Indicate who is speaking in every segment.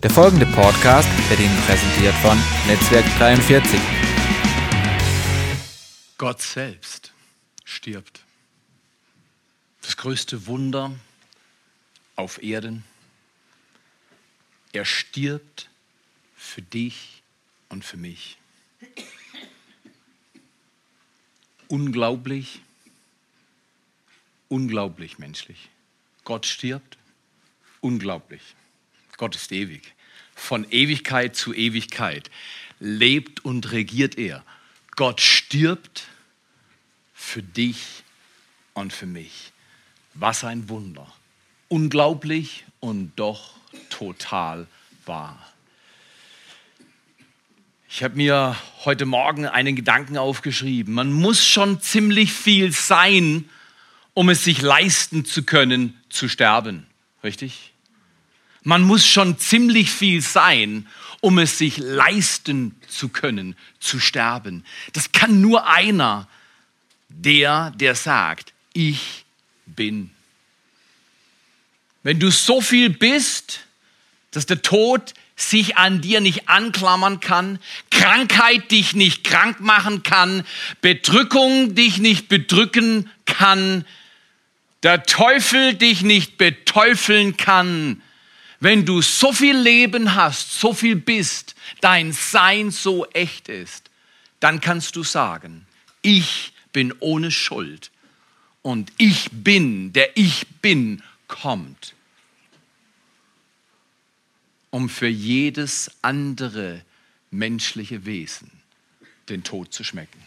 Speaker 1: Der folgende Podcast wird Ihnen präsentiert von Netzwerk 43.
Speaker 2: Gott selbst stirbt. Das größte Wunder auf Erden. Er stirbt für dich und für mich. Unglaublich, unglaublich menschlich. Gott stirbt, unglaublich. Gott ist ewig. Von Ewigkeit zu Ewigkeit lebt und regiert er. Gott stirbt für dich und für mich. Was ein Wunder. Unglaublich und doch total wahr. Ich habe mir heute Morgen einen Gedanken aufgeschrieben. Man muss schon ziemlich viel sein, um es sich leisten zu können, zu sterben. Richtig? Man muss schon ziemlich viel sein, um es sich leisten zu können, zu sterben. Das kann nur einer, der, der sagt, ich bin. Wenn du so viel bist, dass der Tod sich an dir nicht anklammern kann, Krankheit dich nicht krank machen kann, Bedrückung dich nicht bedrücken kann, der Teufel dich nicht beteufeln kann, wenn du so viel Leben hast, so viel bist, dein Sein so echt ist, dann kannst du sagen, ich bin ohne Schuld und ich bin, der ich bin, kommt um für jedes andere menschliche Wesen den Tod zu schmecken.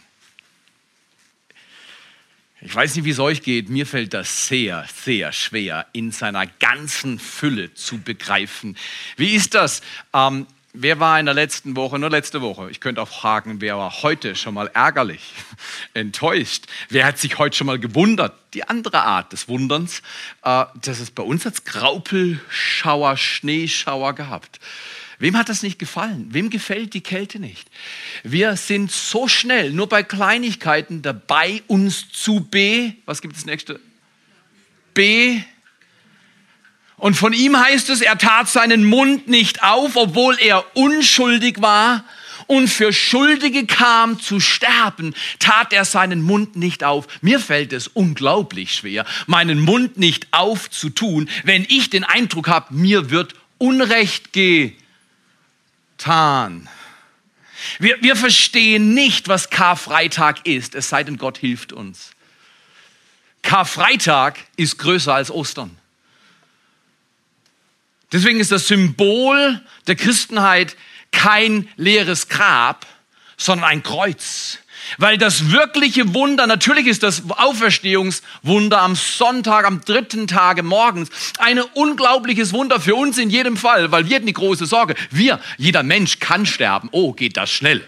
Speaker 2: Ich weiß nicht, wie es euch geht, mir fällt das sehr, sehr schwer, in seiner ganzen Fülle zu begreifen. Wie ist das? Ähm, Wer war in der letzten Woche, nur letzte Woche, ich könnte auch fragen, wer war heute schon mal ärgerlich, enttäuscht? Wer hat sich heute schon mal gewundert? Die andere Art des Wunderns, äh, dass es bei uns als Graupelschauer, Schneeschauer gehabt. Wem hat das nicht gefallen? Wem gefällt die Kälte nicht? Wir sind so schnell, nur bei Kleinigkeiten dabei, uns zu B, was gibt es nächste? B und von ihm heißt es, er tat seinen Mund nicht auf, obwohl er unschuldig war und für Schuldige kam zu sterben, tat er seinen Mund nicht auf. Mir fällt es unglaublich schwer, meinen Mund nicht aufzutun, wenn ich den Eindruck habe, mir wird Unrecht getan. Wir, wir verstehen nicht, was Karfreitag ist, es sei denn, Gott hilft uns. Karfreitag ist größer als Ostern. Deswegen ist das Symbol der Christenheit kein leeres Grab, sondern ein Kreuz. Weil das wirkliche Wunder, natürlich ist das Auferstehungswunder am Sonntag, am dritten Tage morgens, ein unglaubliches Wunder für uns in jedem Fall, weil wir hatten die große Sorge, wir, jeder Mensch kann sterben. Oh, geht das schnell.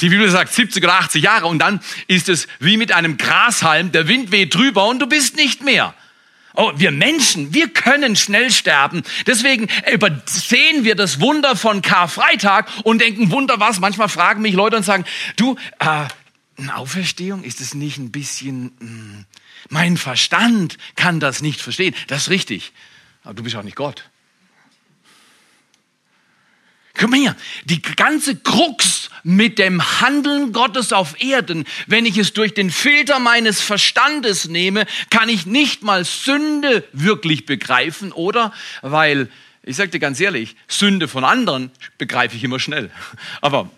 Speaker 2: Die Bibel sagt 70 oder 80 Jahre und dann ist es wie mit einem Grashalm, der Wind weht drüber und du bist nicht mehr. Oh, wir Menschen, wir können schnell sterben. Deswegen übersehen wir das Wunder von Karfreitag und denken, Wunder was? Manchmal fragen mich Leute und sagen, du, äh, eine Auferstehung, ist es nicht ein bisschen, mh, hm, mein Verstand kann das nicht verstehen. Das ist richtig. Aber du bist auch nicht Gott. Komm her, die ganze Krux mit dem Handeln Gottes auf Erden, wenn ich es durch den Filter meines Verstandes nehme, kann ich nicht mal Sünde wirklich begreifen, oder? Weil, ich sage dir ganz ehrlich, Sünde von anderen begreife ich immer schnell. Aber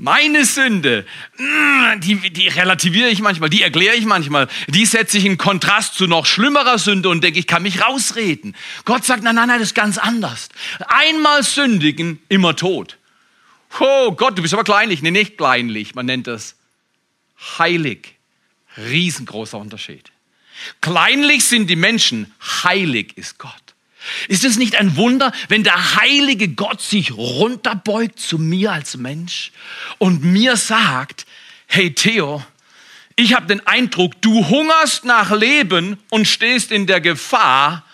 Speaker 2: meine Sünde, mm, die, die relativiere ich manchmal, die erkläre ich manchmal, die setze ich in Kontrast zu noch schlimmerer Sünde und denke, ich kann mich rausreden. Gott sagt, nein, nein, nein, das ist ganz anders. Einmal sündigen, immer tot. Oh Gott, du bist aber kleinlich. Nee, nicht kleinlich, man nennt das heilig. Riesengroßer Unterschied. Kleinlich sind die Menschen, heilig ist Gott. Ist es nicht ein Wunder, wenn der heilige Gott sich runterbeugt zu mir als Mensch und mir sagt, hey Theo, ich habe den Eindruck, du hungerst nach Leben und stehst in der Gefahr,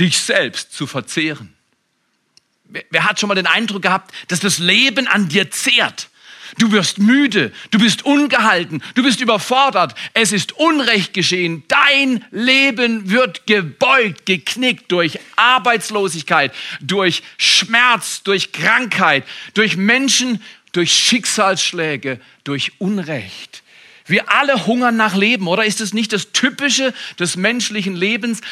Speaker 2: dich selbst zu verzehren. Wer hat schon mal den Eindruck gehabt, dass das Leben an dir zehrt? Du wirst müde, du bist ungehalten, du bist überfordert, es ist Unrecht geschehen, dein Leben wird gebeugt, geknickt durch Arbeitslosigkeit, durch Schmerz, durch Krankheit, durch Menschen, durch Schicksalsschläge, durch Unrecht. Wir alle hungern nach Leben, oder ist es nicht das Typische des menschlichen Lebens?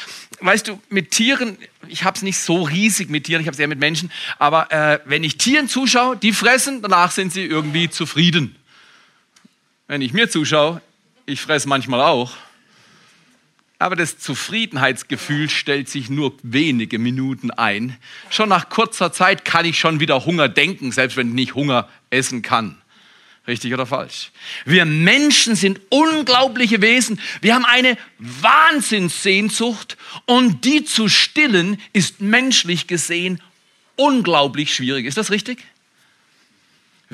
Speaker 2: Weißt du, mit Tieren, ich habe es nicht so riesig mit Tieren, ich habe es eher mit Menschen, aber äh, wenn ich Tieren zuschaue, die fressen, danach sind sie irgendwie zufrieden. Wenn ich mir zuschaue, ich fresse manchmal auch. Aber das Zufriedenheitsgefühl stellt sich nur wenige Minuten ein. Schon nach kurzer Zeit kann ich schon wieder Hunger denken, selbst wenn ich nicht Hunger essen kann. Richtig oder falsch? Wir Menschen sind unglaubliche Wesen. Wir haben eine Wahnsinnssehnsucht und die zu stillen ist menschlich gesehen unglaublich schwierig. Ist das richtig?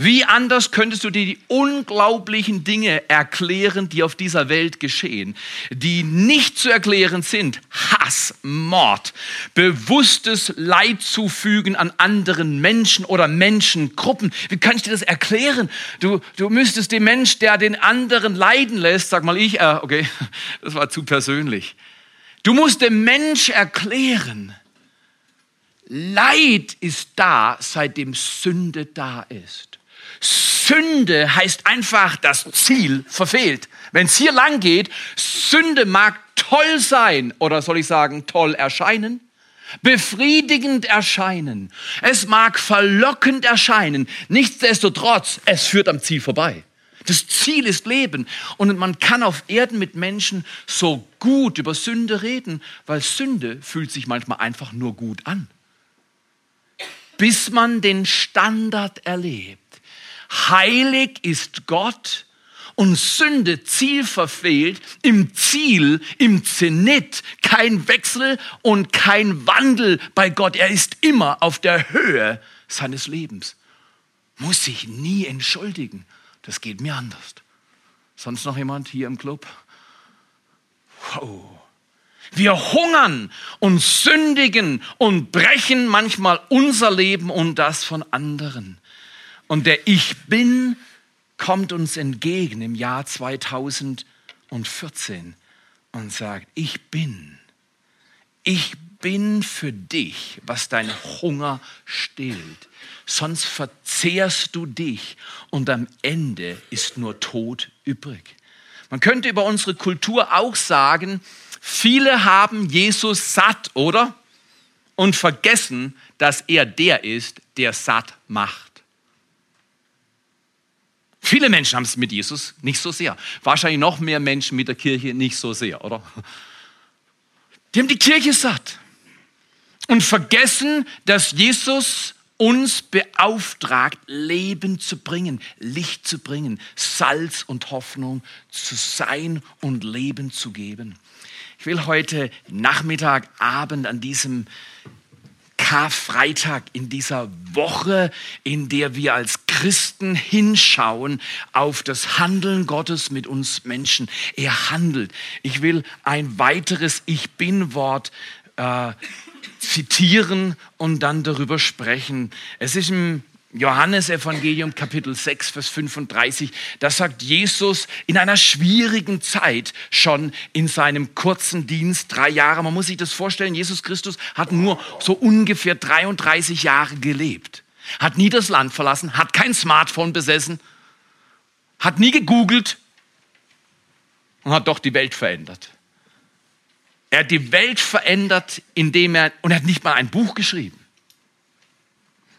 Speaker 2: Wie anders könntest du dir die unglaublichen Dinge erklären, die auf dieser Welt geschehen, die nicht zu erklären sind? Hass, Mord, bewusstes Leid zufügen an anderen Menschen oder Menschengruppen. Wie kann ich dir das erklären? Du, du müsstest dem Mensch, der den anderen leiden lässt, sag mal ich, äh, okay, das war zu persönlich. Du musst dem Mensch erklären, Leid ist da, seitdem Sünde da ist. Sünde heißt einfach das Ziel verfehlt. Wenn es hier lang geht, Sünde mag toll sein oder soll ich sagen toll erscheinen, befriedigend erscheinen, es mag verlockend erscheinen, nichtsdestotrotz, es führt am Ziel vorbei. Das Ziel ist Leben. Und man kann auf Erden mit Menschen so gut über Sünde reden, weil Sünde fühlt sich manchmal einfach nur gut an. Bis man den Standard erlebt heilig ist Gott und Sünde Ziel verfehlt, im Ziel, im Zenit, kein Wechsel und kein Wandel bei Gott. Er ist immer auf der Höhe seines Lebens. Muss sich nie entschuldigen. Das geht mir anders. Sonst noch jemand hier im Club? Wow. Wir hungern und sündigen und brechen manchmal unser Leben und das von anderen. Und der Ich bin kommt uns entgegen im Jahr 2014 und sagt, ich bin, ich bin für dich, was dein Hunger stillt. Sonst verzehrst du dich und am Ende ist nur Tod übrig. Man könnte über unsere Kultur auch sagen, viele haben Jesus satt, oder? Und vergessen, dass er der ist, der satt macht. Viele Menschen haben es mit Jesus nicht so sehr. Wahrscheinlich noch mehr Menschen mit der Kirche nicht so sehr, oder? Die haben die Kirche satt und vergessen, dass Jesus uns beauftragt, Leben zu bringen, Licht zu bringen, Salz und Hoffnung zu sein und Leben zu geben. Ich will heute Nachmittag, Abend an diesem Karfreitag, in dieser Woche, in der wir als Christen hinschauen auf das Handeln Gottes mit uns Menschen. Er handelt. Ich will ein weiteres Ich bin-Wort äh, zitieren und dann darüber sprechen. Es ist im Johannesevangelium Kapitel 6, Vers 35, da sagt Jesus in einer schwierigen Zeit schon in seinem kurzen Dienst, drei Jahre, man muss sich das vorstellen, Jesus Christus hat nur so ungefähr 33 Jahre gelebt, hat nie das Land verlassen, hat kein Smartphone besessen, hat nie gegoogelt und hat doch die Welt verändert. Er hat die Welt verändert, indem er, und er hat nicht mal ein Buch geschrieben.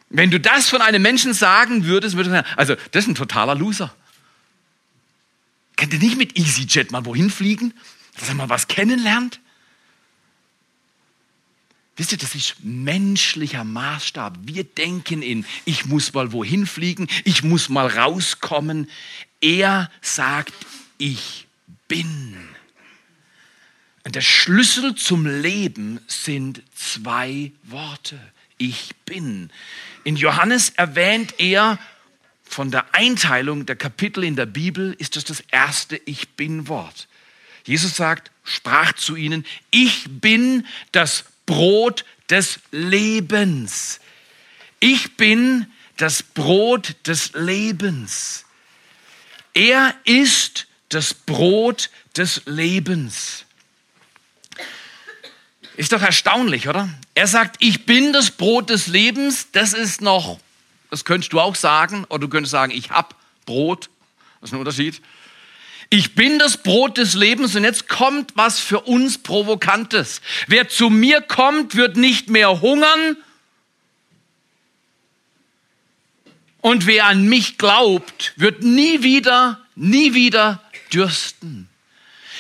Speaker 2: Wenn du das von einem Menschen sagen würdest, würde sagen, also das ist ein totaler Loser. Könnt ihr nicht mit EasyJet mal wohin fliegen, dass er mal was kennenlernt? Wisst ihr, das ist menschlicher Maßstab. Wir denken in, ich muss mal wohin fliegen, ich muss mal rauskommen. Er sagt, ich bin. Und der Schlüssel zum Leben sind zwei Worte. Ich bin. In Johannes erwähnt er von der Einteilung der Kapitel in der Bibel, ist das das erste Ich bin Wort. Jesus sagt, sprach zu ihnen, ich bin das Brot des Lebens. Ich bin das Brot des Lebens. Er ist das Brot des Lebens. Ist doch erstaunlich, oder? Er sagt, ich bin das Brot des Lebens. Das ist noch, das könntest du auch sagen, oder du könntest sagen, ich hab Brot. Das ist ein Unterschied. Ich bin das Brot des Lebens und jetzt kommt was für uns Provokantes. Wer zu mir kommt, wird nicht mehr hungern. Und wer an mich glaubt, wird nie wieder, nie wieder dürsten.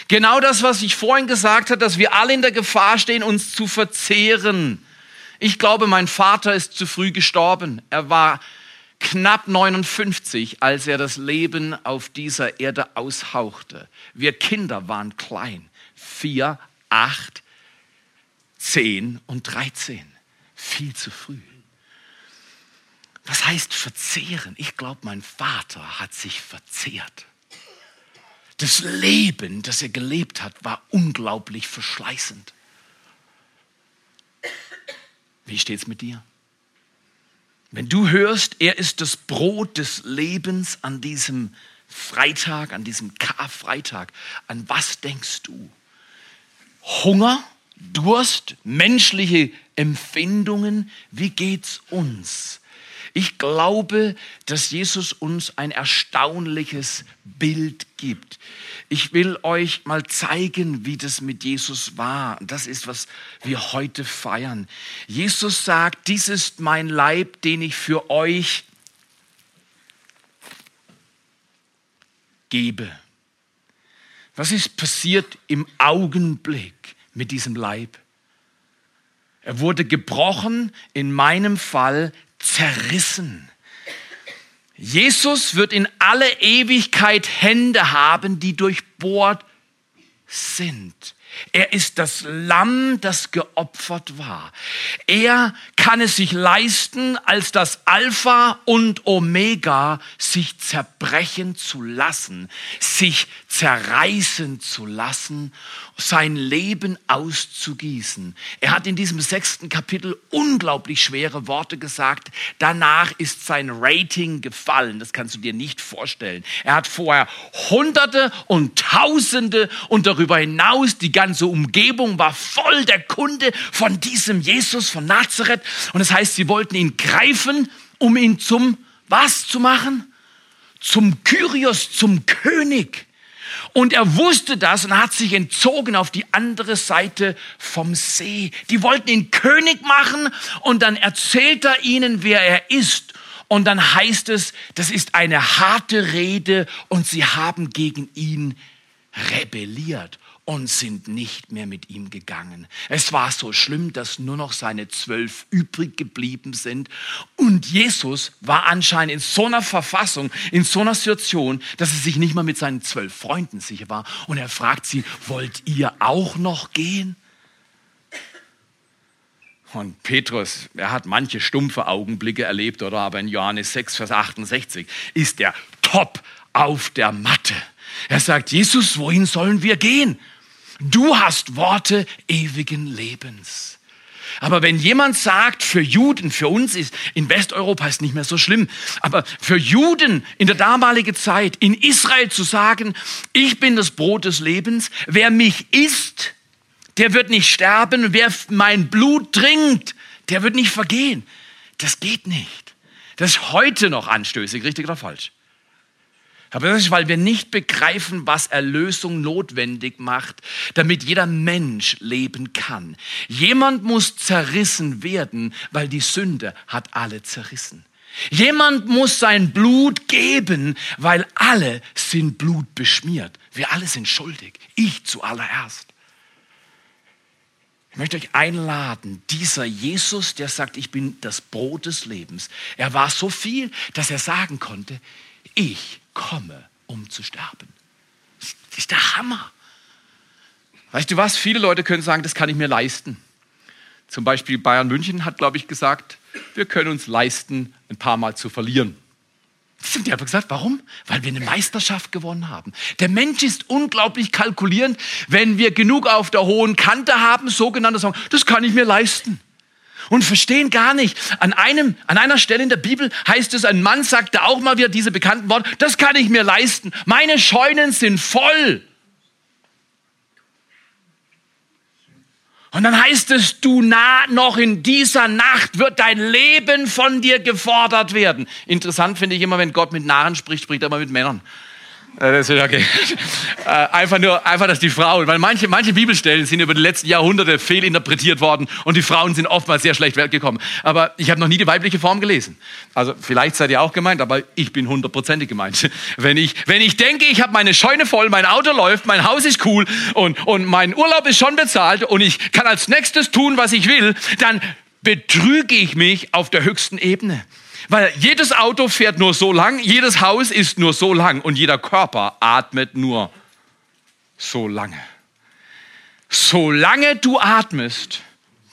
Speaker 2: Genau das, was ich vorhin gesagt habe, dass wir alle in der Gefahr stehen, uns zu verzehren. Ich glaube, mein Vater ist zu früh gestorben. Er war knapp 59, als er das Leben auf dieser Erde aushauchte. Wir Kinder waren klein. Vier, acht, zehn und dreizehn. Viel zu früh. Was heißt verzehren? Ich glaube, mein Vater hat sich verzehrt. Das Leben, das er gelebt hat, war unglaublich verschleißend. Wie steht's mit dir? Wenn du hörst, er ist das Brot des Lebens an diesem Freitag, an diesem Karfreitag, an was denkst du? Hunger, Durst, menschliche Empfindungen, wie geht's uns? Ich glaube, dass Jesus uns ein erstaunliches Bild gibt. Ich will euch mal zeigen, wie das mit Jesus war. Das ist, was wir heute feiern. Jesus sagt, dies ist mein Leib, den ich für euch gebe. Was ist passiert im Augenblick mit diesem Leib? Er wurde gebrochen, in meinem Fall zerrissen. Jesus wird in alle Ewigkeit Hände haben, die durchbohrt sind. Er ist das Lamm, das geopfert war. Er kann es sich leisten, als das Alpha und Omega sich zerbrechen zu lassen, sich zerreißen zu lassen, sein Leben auszugießen. Er hat in diesem sechsten Kapitel unglaublich schwere Worte gesagt. Danach ist sein Rating gefallen. Das kannst du dir nicht vorstellen. Er hat vorher Hunderte und Tausende und darüber hinaus die ganze Umgebung war voll der Kunde von diesem Jesus von Nazareth. Und das heißt, sie wollten ihn greifen, um ihn zum was zu machen? Zum Kyrios, zum König. Und er wusste das und hat sich entzogen auf die andere Seite vom See. Die wollten ihn König machen und dann erzählt er ihnen, wer er ist. Und dann heißt es, das ist eine harte Rede und sie haben gegen ihn rebelliert und sind nicht mehr mit ihm gegangen. Es war so schlimm, dass nur noch seine zwölf übrig geblieben sind. Und Jesus war anscheinend in so einer Verfassung, in so einer Situation, dass er sich nicht mal mit seinen zwölf Freunden sicher war. Und er fragt sie, wollt ihr auch noch gehen? Und Petrus, er hat manche stumpfe Augenblicke erlebt, oder? Aber in Johannes 6, Vers 68 ist er top auf der Matte. Er sagt, Jesus, wohin sollen wir gehen? Du hast Worte ewigen Lebens. Aber wenn jemand sagt, für Juden, für uns ist in Westeuropa ist nicht mehr so schlimm, aber für Juden in der damaligen Zeit in Israel zu sagen, ich bin das Brot des Lebens, wer mich isst, der wird nicht sterben, wer mein Blut trinkt, der wird nicht vergehen. Das geht nicht. Das ist heute noch anstößig, richtig oder falsch? Weil wir nicht begreifen, was Erlösung notwendig macht, damit jeder Mensch leben kann. Jemand muss zerrissen werden, weil die Sünde hat alle zerrissen. Jemand muss sein Blut geben, weil alle sind blutbeschmiert. Wir alle sind schuldig. Ich zuallererst. Ich möchte euch einladen, dieser Jesus, der sagt, ich bin das Brot des Lebens. Er war so viel, dass er sagen konnte, ich komme, um zu sterben. Das ist der Hammer. Weißt du was? Viele Leute können sagen, das kann ich mir leisten. Zum Beispiel Bayern München hat, glaube ich, gesagt, wir können uns leisten, ein paar Mal zu verlieren. Das haben die einfach gesagt. Warum? Weil wir eine Meisterschaft gewonnen haben. Der Mensch ist unglaublich kalkulierend, wenn wir genug auf der hohen Kante haben, sogenannte sagen, das kann ich mir leisten. Und verstehen gar nicht. An, einem, an einer Stelle in der Bibel heißt es, ein Mann sagte auch mal wieder diese bekannten Worte, das kann ich mir leisten. Meine Scheunen sind voll. Und dann heißt es, du nah noch in dieser Nacht wird dein Leben von dir gefordert werden. Interessant finde ich immer, wenn Gott mit Narren spricht, spricht er immer mit Männern. Äh, das ist okay. Äh, einfach nur, einfach, dass die Frauen, weil manche, manche Bibelstellen sind über die letzten Jahrhunderte fehlinterpretiert worden und die Frauen sind oftmals sehr schlecht weggekommen. Aber ich habe noch nie die weibliche Form gelesen. Also vielleicht seid ihr auch gemeint, aber ich bin hundertprozentig gemeint. Wenn ich, wenn ich denke, ich habe meine Scheune voll, mein Auto läuft, mein Haus ist cool und, und mein Urlaub ist schon bezahlt und ich kann als nächstes tun, was ich will, dann betrüge ich mich auf der höchsten Ebene. Weil jedes Auto fährt nur so lang, jedes Haus ist nur so lang und jeder Körper atmet nur so lange. Solange du atmest,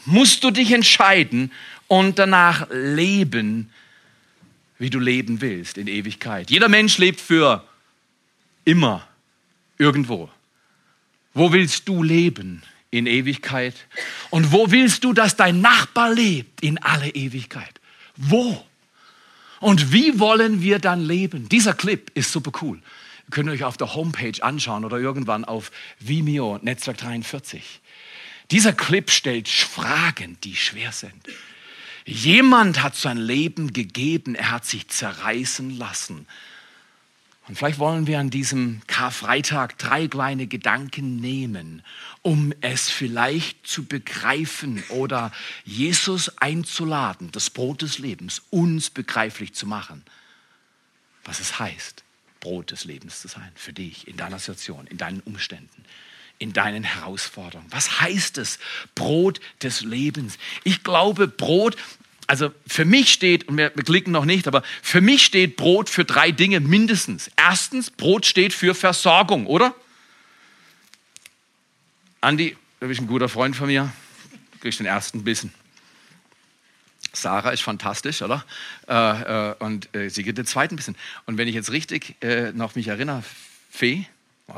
Speaker 2: musst du dich entscheiden und danach leben, wie du leben willst in Ewigkeit. Jeder Mensch lebt für immer irgendwo. Wo willst du leben in Ewigkeit? Und wo willst du, dass dein Nachbar lebt in alle Ewigkeit? Wo? Und wie wollen wir dann leben? Dieser Clip ist super cool. Ihr könnt euch auf der Homepage anschauen oder irgendwann auf Vimeo Netzwerk 43. Dieser Clip stellt Fragen, die schwer sind. Jemand hat sein Leben gegeben, er hat sich zerreißen lassen. Und vielleicht wollen wir an diesem Karfreitag drei kleine Gedanken nehmen, um es vielleicht zu begreifen oder Jesus einzuladen, das Brot des Lebens, uns begreiflich zu machen, was es heißt, Brot des Lebens zu sein, für dich, in deiner Situation, in deinen Umständen, in deinen Herausforderungen. Was heißt es, Brot des Lebens? Ich glaube, Brot also für mich steht, und wir, wir klicken noch nicht, aber für mich steht Brot für drei Dinge mindestens. Erstens, Brot steht für Versorgung, oder? Andi, du bist ein guter Freund von mir, kriegst den ersten Bissen. Sarah ist fantastisch, oder? Äh, äh, und äh, sie gibt den zweiten Bissen. Und wenn ich jetzt richtig äh, noch mich erinnere, Fee, oh,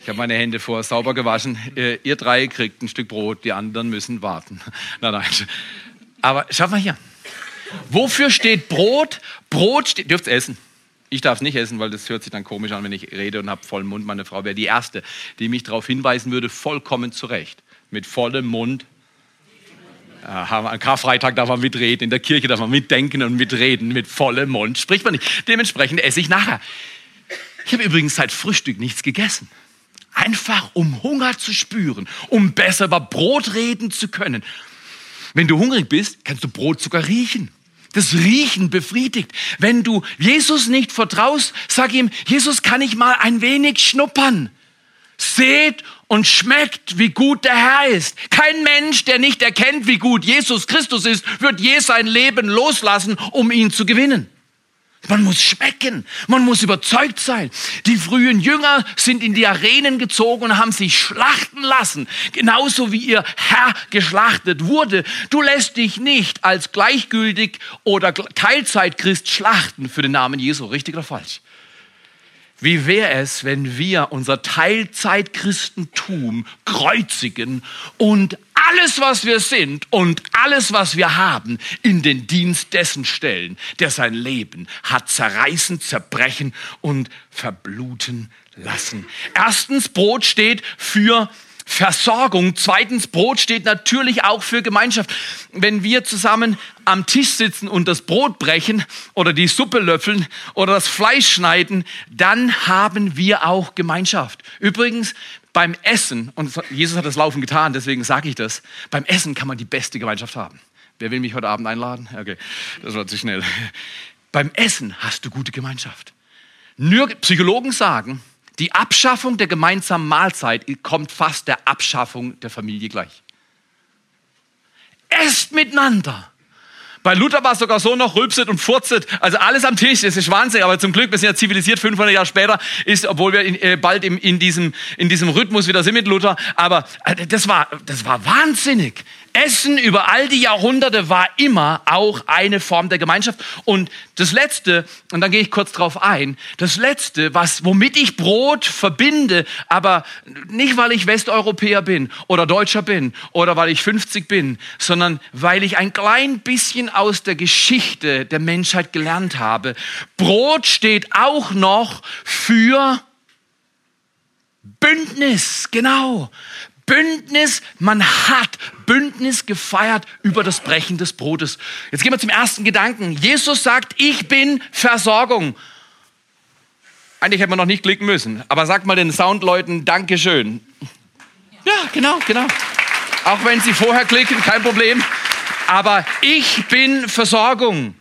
Speaker 2: ich habe meine Hände vor sauber gewaschen. Äh, ihr drei kriegt ein Stück Brot, die anderen müssen warten. Nein, nein. Aber schaut mal hier. Wofür steht Brot? Brot steht, dürft essen. Ich darf es nicht essen, weil das hört sich dann komisch an, wenn ich rede und habe vollen Mund. Meine Frau wäre die Erste, die mich darauf hinweisen würde, vollkommen zurecht. Mit vollem Mund. An Karfreitag darf man mitreden, in der Kirche darf man mitdenken und mitreden, mit vollem Mund spricht man nicht. Dementsprechend esse ich nachher. Ich habe übrigens seit Frühstück nichts gegessen. Einfach um Hunger zu spüren, um besser über Brot reden zu können. Wenn du hungrig bist, kannst du Brot sogar riechen. Das Riechen befriedigt. Wenn du Jesus nicht vertraust, sag ihm, Jesus, kann ich mal ein wenig schnuppern? Seht und schmeckt, wie gut der Herr ist. Kein Mensch, der nicht erkennt, wie gut Jesus Christus ist, wird je sein Leben loslassen, um ihn zu gewinnen. Man muss schmecken, man muss überzeugt sein. Die frühen Jünger sind in die Arenen gezogen und haben sich schlachten lassen, genauso wie ihr Herr geschlachtet wurde. Du lässt dich nicht als gleichgültig oder Teilzeitchrist schlachten für den Namen Jesu, richtig oder falsch? Wie wäre es, wenn wir unser Teilzeitchristentum kreuzigen und alles, was wir sind und alles, was wir haben, in den Dienst dessen stellen, der sein Leben hat zerreißen, zerbrechen und verbluten lassen. Erstens, Brot steht für Versorgung. Zweitens, Brot steht natürlich auch für Gemeinschaft. Wenn wir zusammen am Tisch sitzen und das Brot brechen oder die Suppe löffeln oder das Fleisch schneiden, dann haben wir auch Gemeinschaft. Übrigens, beim Essen, und Jesus hat das Laufen getan, deswegen sage ich das, beim Essen kann man die beste Gemeinschaft haben. Wer will mich heute Abend einladen? Okay, das war zu schnell. Beim Essen hast du gute Gemeinschaft. Nur Psychologen sagen, die Abschaffung der gemeinsamen Mahlzeit kommt fast der Abschaffung der Familie gleich. Esst miteinander. Bei Luther war sogar so noch, rülpset und furzet. Also alles am Tisch, das ist Wahnsinn. Aber zum Glück, wir sind ja zivilisiert, 500 Jahre später, ist, obwohl wir in, äh, bald in, in, diesem, in diesem Rhythmus wieder sind mit Luther. Aber äh, das, war, das war wahnsinnig. Essen über all die Jahrhunderte war immer auch eine Form der Gemeinschaft. Und das Letzte, und dann gehe ich kurz drauf ein, das Letzte, was, womit ich Brot verbinde, aber nicht, weil ich Westeuropäer bin oder Deutscher bin oder weil ich 50 bin, sondern weil ich ein klein bisschen aus der Geschichte der Menschheit gelernt habe. Brot steht auch noch für Bündnis, genau. Bündnis, man hat Bündnis gefeiert über das Brechen des Brotes. Jetzt gehen wir zum ersten Gedanken. Jesus sagt, ich bin Versorgung. Eigentlich hätte man noch nicht klicken müssen, aber sag mal den Soundleuten Dankeschön. Ja, genau, genau. Auch wenn sie vorher klicken, kein Problem. Aber ich bin Versorgung.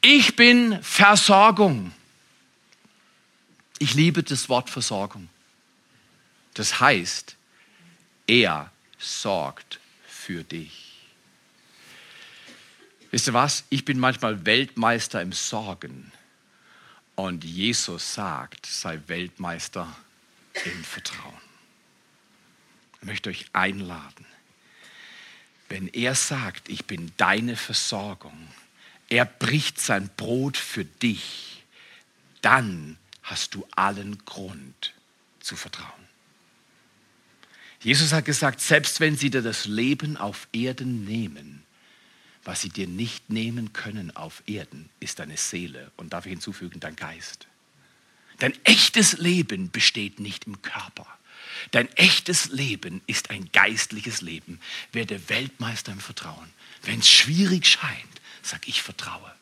Speaker 2: Ich bin Versorgung. Ich liebe das Wort Versorgung. Das heißt, er sorgt für dich. Wisst ihr was? Ich bin manchmal Weltmeister im Sorgen. Und Jesus sagt, sei Weltmeister im Vertrauen. Ich möchte euch einladen. Wenn er sagt, ich bin deine Versorgung, er bricht sein Brot für dich, dann hast du allen Grund zu vertrauen. Jesus hat gesagt, selbst wenn sie dir das Leben auf Erden nehmen, was sie dir nicht nehmen können auf Erden, ist deine Seele und darf ich hinzufügen, dein Geist. Dein echtes Leben besteht nicht im Körper. Dein echtes Leben ist ein geistliches Leben. Werde Weltmeister im Vertrauen. Wenn es schwierig scheint, sag ich vertraue.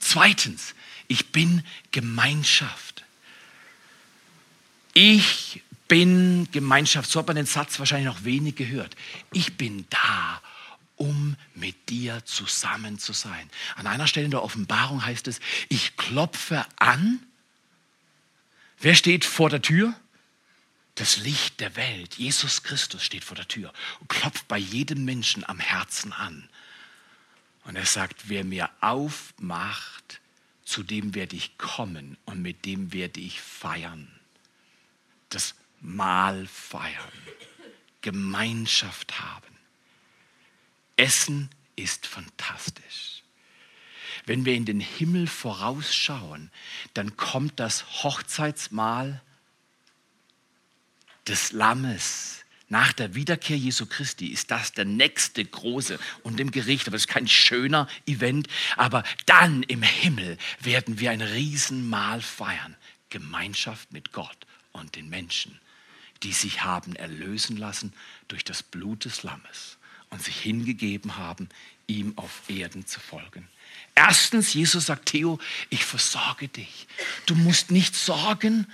Speaker 2: Zweitens, ich bin Gemeinschaft. Ich bin Gemeinschaft. So hat man den Satz wahrscheinlich noch wenig gehört. Ich bin da, um mit dir zusammen zu sein. An einer Stelle in der Offenbarung heißt es, ich klopfe an. Wer steht vor der Tür? Das Licht der Welt, Jesus Christus steht vor der Tür und klopft bei jedem Menschen am Herzen an. Und er sagt, wer mir aufmacht, zu dem werde ich kommen und mit dem werde ich feiern. Das Mahl feiern, Gemeinschaft haben. Essen ist fantastisch. Wenn wir in den Himmel vorausschauen, dann kommt das Hochzeitsmahl des Lammes. Nach der Wiederkehr Jesu Christi ist das der nächste große und im Gericht, aber es ist kein schöner Event, aber dann im Himmel werden wir ein Riesenmahl feiern. Gemeinschaft mit Gott und den Menschen die sich haben erlösen lassen durch das Blut des Lammes und sich hingegeben haben, ihm auf Erden zu folgen. Erstens, Jesus sagt, Theo, ich versorge dich. Du musst nicht sorgen,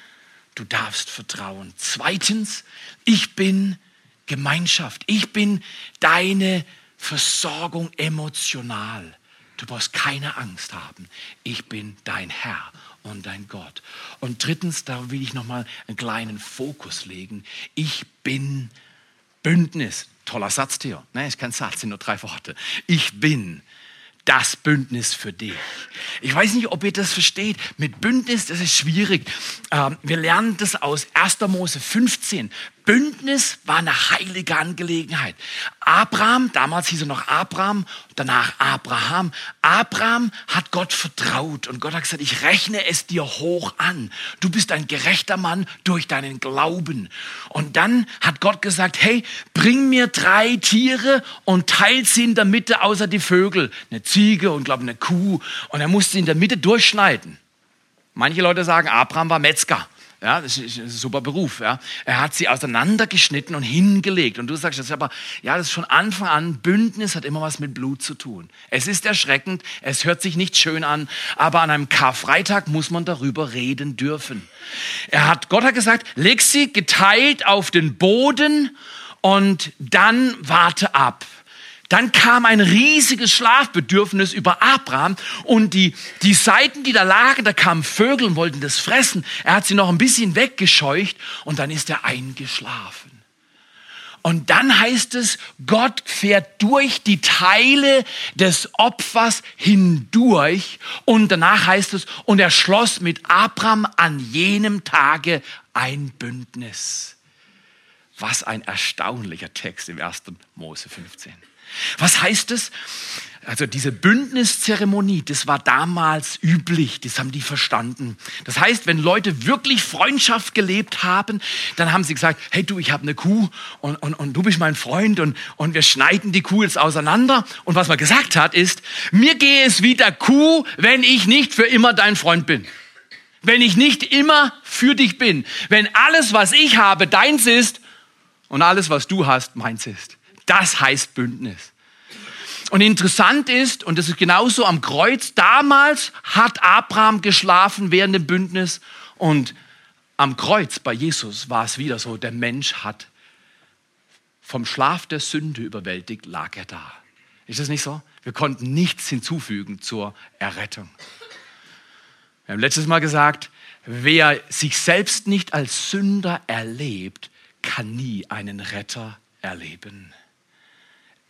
Speaker 2: du darfst vertrauen. Zweitens, ich bin Gemeinschaft. Ich bin deine Versorgung emotional. Du brauchst keine Angst haben. Ich bin dein Herr und dein Gott. Und drittens, da will ich nochmal einen kleinen Fokus legen. Ich bin Bündnis. Toller Satz, Theo. Nein, ist kein Satz, sind nur drei Worte. Ich bin das Bündnis für dich. Ich weiß nicht, ob ihr das versteht. Mit Bündnis, das ist schwierig. Ähm, wir lernen das aus 1. Mose 15. Bündnis war eine heilige Angelegenheit. Abraham, damals hieß er noch Abraham, danach Abraham. Abraham hat Gott vertraut und Gott hat gesagt, ich rechne es dir hoch an. Du bist ein gerechter Mann durch deinen Glauben. Und dann hat Gott gesagt, hey, bring mir drei Tiere und teilt sie in der Mitte außer die Vögel. Eine Ziege und glaube eine Kuh. Und er musste in der Mitte durchschneiden. Manche Leute sagen, Abraham war Metzger. Ja, das ist ein super Beruf. Ja. Er hat sie auseinandergeschnitten und hingelegt. Und du sagst das aber, ja, das ist von Anfang an, Bündnis hat immer was mit Blut zu tun. Es ist erschreckend, es hört sich nicht schön an, aber an einem Karfreitag muss man darüber reden dürfen. Er hat, Gott hat gesagt, leg sie geteilt auf den Boden und dann warte ab. Dann kam ein riesiges Schlafbedürfnis über Abraham und die, die Seiten, die da lagen, da kamen Vögel und wollten das fressen. Er hat sie noch ein bisschen weggescheucht und dann ist er eingeschlafen. Und dann heißt es, Gott fährt durch die Teile des Opfers hindurch. Und danach heißt es, und er schloss mit Abraham an jenem Tage ein Bündnis. Was ein erstaunlicher Text im 1. Mose 15. Was heißt es? Also diese Bündniszeremonie, das war damals üblich, das haben die verstanden. Das heißt, wenn Leute wirklich Freundschaft gelebt haben, dann haben sie gesagt, hey du, ich habe eine Kuh und, und, und du bist mein Freund und, und wir schneiden die Kuh jetzt auseinander. Und was man gesagt hat ist, mir gehe es wie der Kuh, wenn ich nicht für immer dein Freund bin. Wenn ich nicht immer für dich bin. Wenn alles, was ich habe, deins ist und alles, was du hast, meins ist. Das heißt Bündnis. Und interessant ist, und das ist genauso am Kreuz, damals hat Abraham geschlafen während dem Bündnis und am Kreuz bei Jesus war es wieder so, der Mensch hat vom Schlaf der Sünde überwältigt, lag er da. Ist das nicht so? Wir konnten nichts hinzufügen zur Errettung. Wir haben letztes Mal gesagt, wer sich selbst nicht als Sünder erlebt, kann nie einen Retter erleben.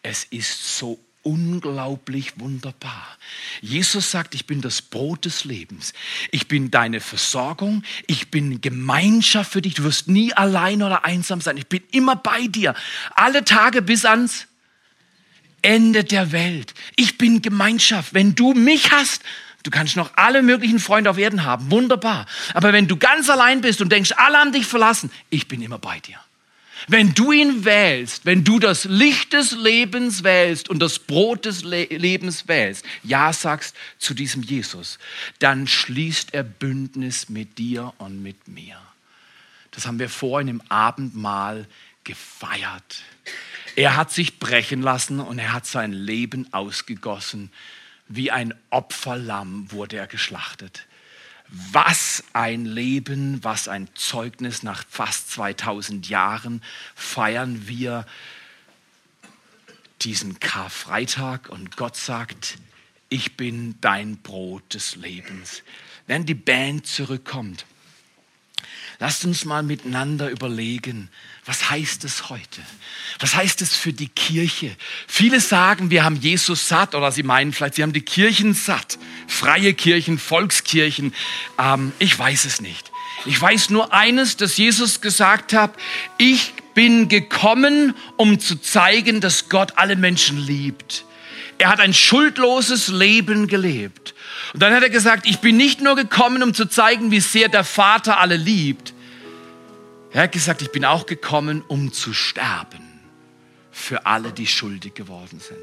Speaker 2: Es ist so unglaublich wunderbar. Jesus sagt, ich bin das Brot des Lebens. Ich bin deine Versorgung. Ich bin Gemeinschaft für dich. Du wirst nie allein oder einsam sein. Ich bin immer bei dir. Alle Tage bis ans Ende der Welt. Ich bin Gemeinschaft. Wenn du mich hast, du kannst noch alle möglichen Freunde auf Erden haben. Wunderbar. Aber wenn du ganz allein bist und denkst, alle haben dich verlassen, ich bin immer bei dir. Wenn du ihn wählst, wenn du das Licht des Lebens wählst und das Brot des Le Lebens wählst, ja sagst zu diesem Jesus, dann schließt er Bündnis mit dir und mit mir. Das haben wir vorhin im Abendmahl gefeiert. Er hat sich brechen lassen und er hat sein Leben ausgegossen. Wie ein Opferlamm wurde er geschlachtet. Was ein Leben, was ein Zeugnis nach fast 2000 Jahren feiern wir diesen Karfreitag und Gott sagt, ich bin dein Brot des Lebens. Wenn die Band zurückkommt, lasst uns mal miteinander überlegen, was heißt es heute? Was heißt es für die Kirche? Viele sagen, wir haben Jesus satt oder sie meinen vielleicht, sie haben die Kirchen satt. Freie Kirchen, Volkskirchen. Ähm, ich weiß es nicht. Ich weiß nur eines, dass Jesus gesagt hat, ich bin gekommen, um zu zeigen, dass Gott alle Menschen liebt. Er hat ein schuldloses Leben gelebt. Und dann hat er gesagt, ich bin nicht nur gekommen, um zu zeigen, wie sehr der Vater alle liebt, er hat gesagt, ich bin auch gekommen, um zu sterben für alle, die schuldig geworden sind.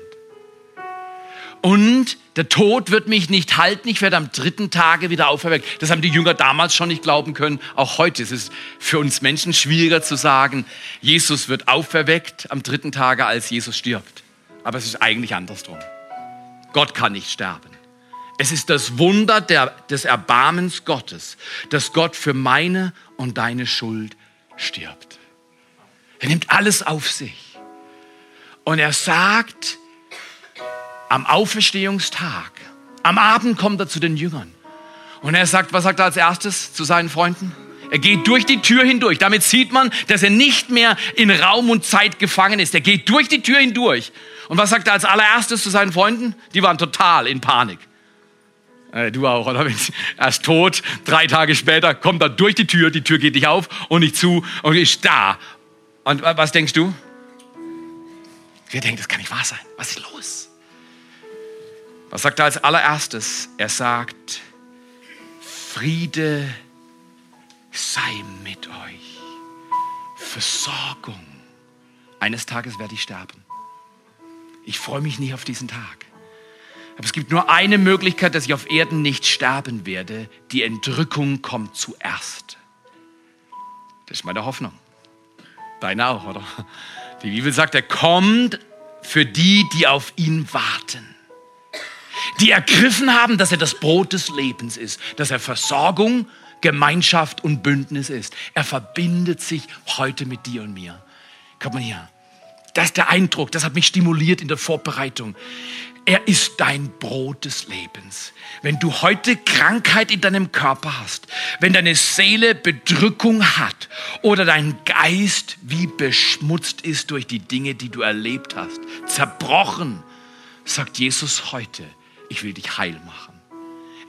Speaker 2: Und der Tod wird mich nicht halten, ich werde am dritten Tage wieder auferweckt. Das haben die Jünger damals schon nicht glauben können. Auch heute ist es für uns Menschen schwieriger zu sagen, Jesus wird auferweckt am dritten Tage, als Jesus stirbt. Aber es ist eigentlich andersrum. Gott kann nicht sterben. Es ist das Wunder der, des Erbarmens Gottes, dass Gott für meine und deine Schuld stirbt. Er nimmt alles auf sich. Und er sagt, am Auferstehungstag, am Abend kommt er zu den Jüngern. Und er sagt, was sagt er als erstes zu seinen Freunden? Er geht durch die Tür hindurch. Damit sieht man, dass er nicht mehr in Raum und Zeit gefangen ist. Er geht durch die Tür hindurch. Und was sagt er als allererstes zu seinen Freunden? Die waren total in Panik. Äh, du auch, oder? Er ist tot, drei Tage später kommt er durch die Tür, die Tür geht nicht auf und nicht zu und ist da. Und was denkst du? Wir denken, das kann nicht wahr sein. Was ist los? Was sagt er als allererstes? Er sagt, Friede sei mit euch. Versorgung. Eines Tages werde ich sterben. Ich freue mich nicht auf diesen Tag. Aber es gibt nur eine Möglichkeit, dass ich auf Erden nicht sterben werde. Die Entrückung kommt zuerst. Das ist meine Hoffnung. Deine auch, oder? Die Bibel sagt, er kommt für die, die auf ihn warten. Die ergriffen haben, dass er das Brot des Lebens ist, dass er Versorgung, Gemeinschaft und Bündnis ist. Er verbindet sich heute mit dir und mir. Kommt mal hier. Das ist der Eindruck, das hat mich stimuliert in der Vorbereitung. Er ist dein Brot des Lebens. Wenn du heute Krankheit in deinem Körper hast, wenn deine Seele Bedrückung hat oder dein Geist wie beschmutzt ist durch die Dinge, die du erlebt hast, zerbrochen, sagt Jesus heute, ich will dich heil machen.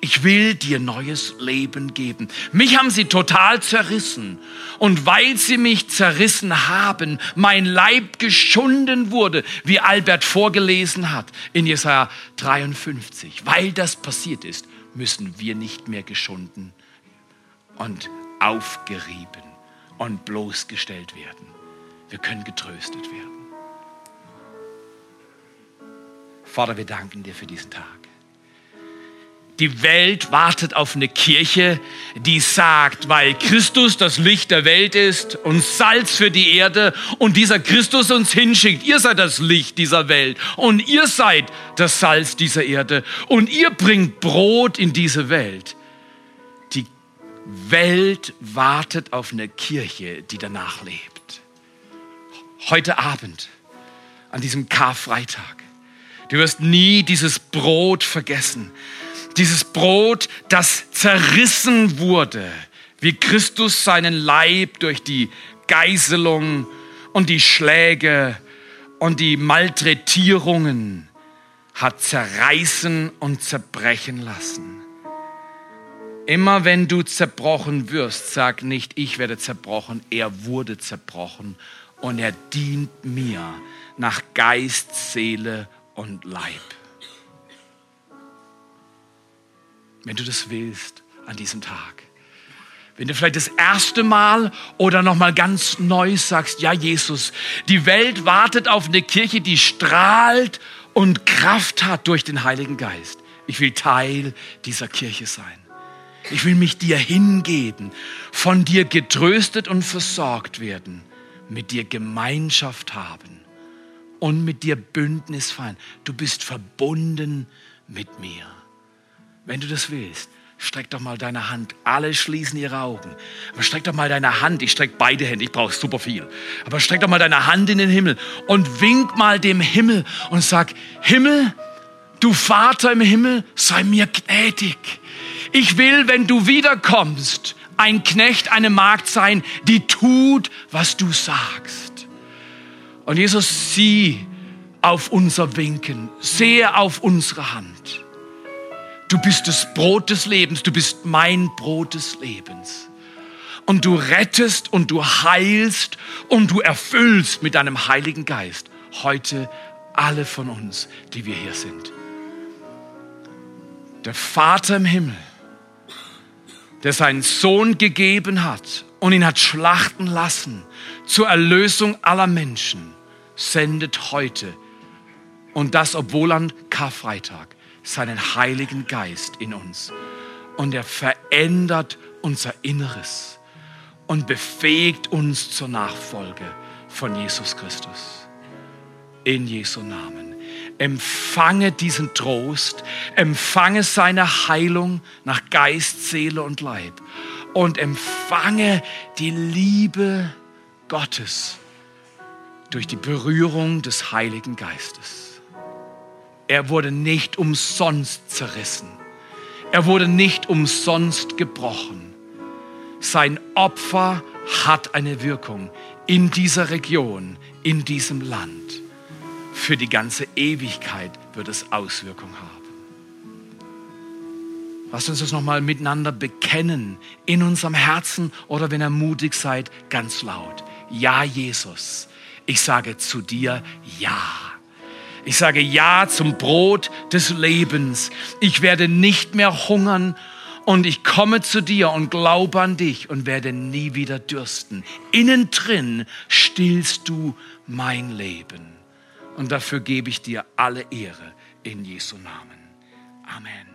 Speaker 2: Ich will dir neues Leben geben. Mich haben sie total zerrissen. Und weil sie mich zerrissen haben, mein Leib geschunden wurde, wie Albert vorgelesen hat in Jesaja 53. Weil das passiert ist, müssen wir nicht mehr geschunden und aufgerieben und bloßgestellt werden. Wir können getröstet werden. Vater, wir danken dir für diesen Tag. Die Welt wartet auf eine Kirche, die sagt, weil Christus das Licht der Welt ist und Salz für die Erde und dieser Christus uns hinschickt. Ihr seid das Licht dieser Welt und ihr seid das Salz dieser Erde und ihr bringt Brot in diese Welt. Die Welt wartet auf eine Kirche, die danach lebt. Heute Abend, an diesem Karfreitag, du wirst nie dieses Brot vergessen dieses Brot, das zerrissen wurde, wie Christus seinen Leib durch die Geiselung und die Schläge und die Malträtierungen hat zerreißen und zerbrechen lassen. Immer wenn du zerbrochen wirst, sag nicht, ich werde zerbrochen, er wurde zerbrochen und er dient mir nach Geist, Seele und Leib. Wenn du das willst an diesem Tag. Wenn du vielleicht das erste Mal oder noch mal ganz neu sagst, ja Jesus, die Welt wartet auf eine Kirche, die strahlt und Kraft hat durch den Heiligen Geist. Ich will Teil dieser Kirche sein. Ich will mich dir hingeben, von dir getröstet und versorgt werden, mit dir Gemeinschaft haben und mit dir Bündnis feiern. Du bist verbunden mit mir. Wenn du das willst, streck doch mal deine Hand. Alle schließen ihre Augen. Aber streck doch mal deine Hand. Ich streck beide Hände. Ich brauche super viel. Aber streck doch mal deine Hand in den Himmel und wink mal dem Himmel und sag, Himmel, du Vater im Himmel, sei mir gnädig. Ich will, wenn du wiederkommst, ein Knecht, eine Magd sein, die tut, was du sagst. Und Jesus, sieh auf unser Winken, sehe auf unsere Hand. Du bist das Brot des Lebens, du bist mein Brot des Lebens. Und du rettest und du heilst und du erfüllst mit deinem Heiligen Geist heute alle von uns, die wir hier sind. Der Vater im Himmel, der seinen Sohn gegeben hat und ihn hat schlachten lassen zur Erlösung aller Menschen, sendet heute, und das obwohl an Karfreitag, seinen Heiligen Geist in uns. Und er verändert unser Inneres und befähigt uns zur Nachfolge von Jesus Christus. In Jesu Namen. Empfange diesen Trost, empfange seine Heilung nach Geist, Seele und Leib und empfange die Liebe Gottes durch die Berührung des Heiligen Geistes. Er wurde nicht umsonst zerrissen. Er wurde nicht umsonst gebrochen. Sein Opfer hat eine Wirkung in dieser Region, in diesem Land. Für die ganze Ewigkeit wird es Auswirkungen haben. Lasst uns das nochmal miteinander bekennen, in unserem Herzen oder wenn ihr mutig seid, ganz laut. Ja, Jesus, ich sage zu dir Ja. Ich sage Ja zum Brot des Lebens. Ich werde nicht mehr hungern und ich komme zu dir und glaube an dich und werde nie wieder dürsten. Innen drin stillst du mein Leben. Und dafür gebe ich dir alle Ehre in Jesu Namen. Amen.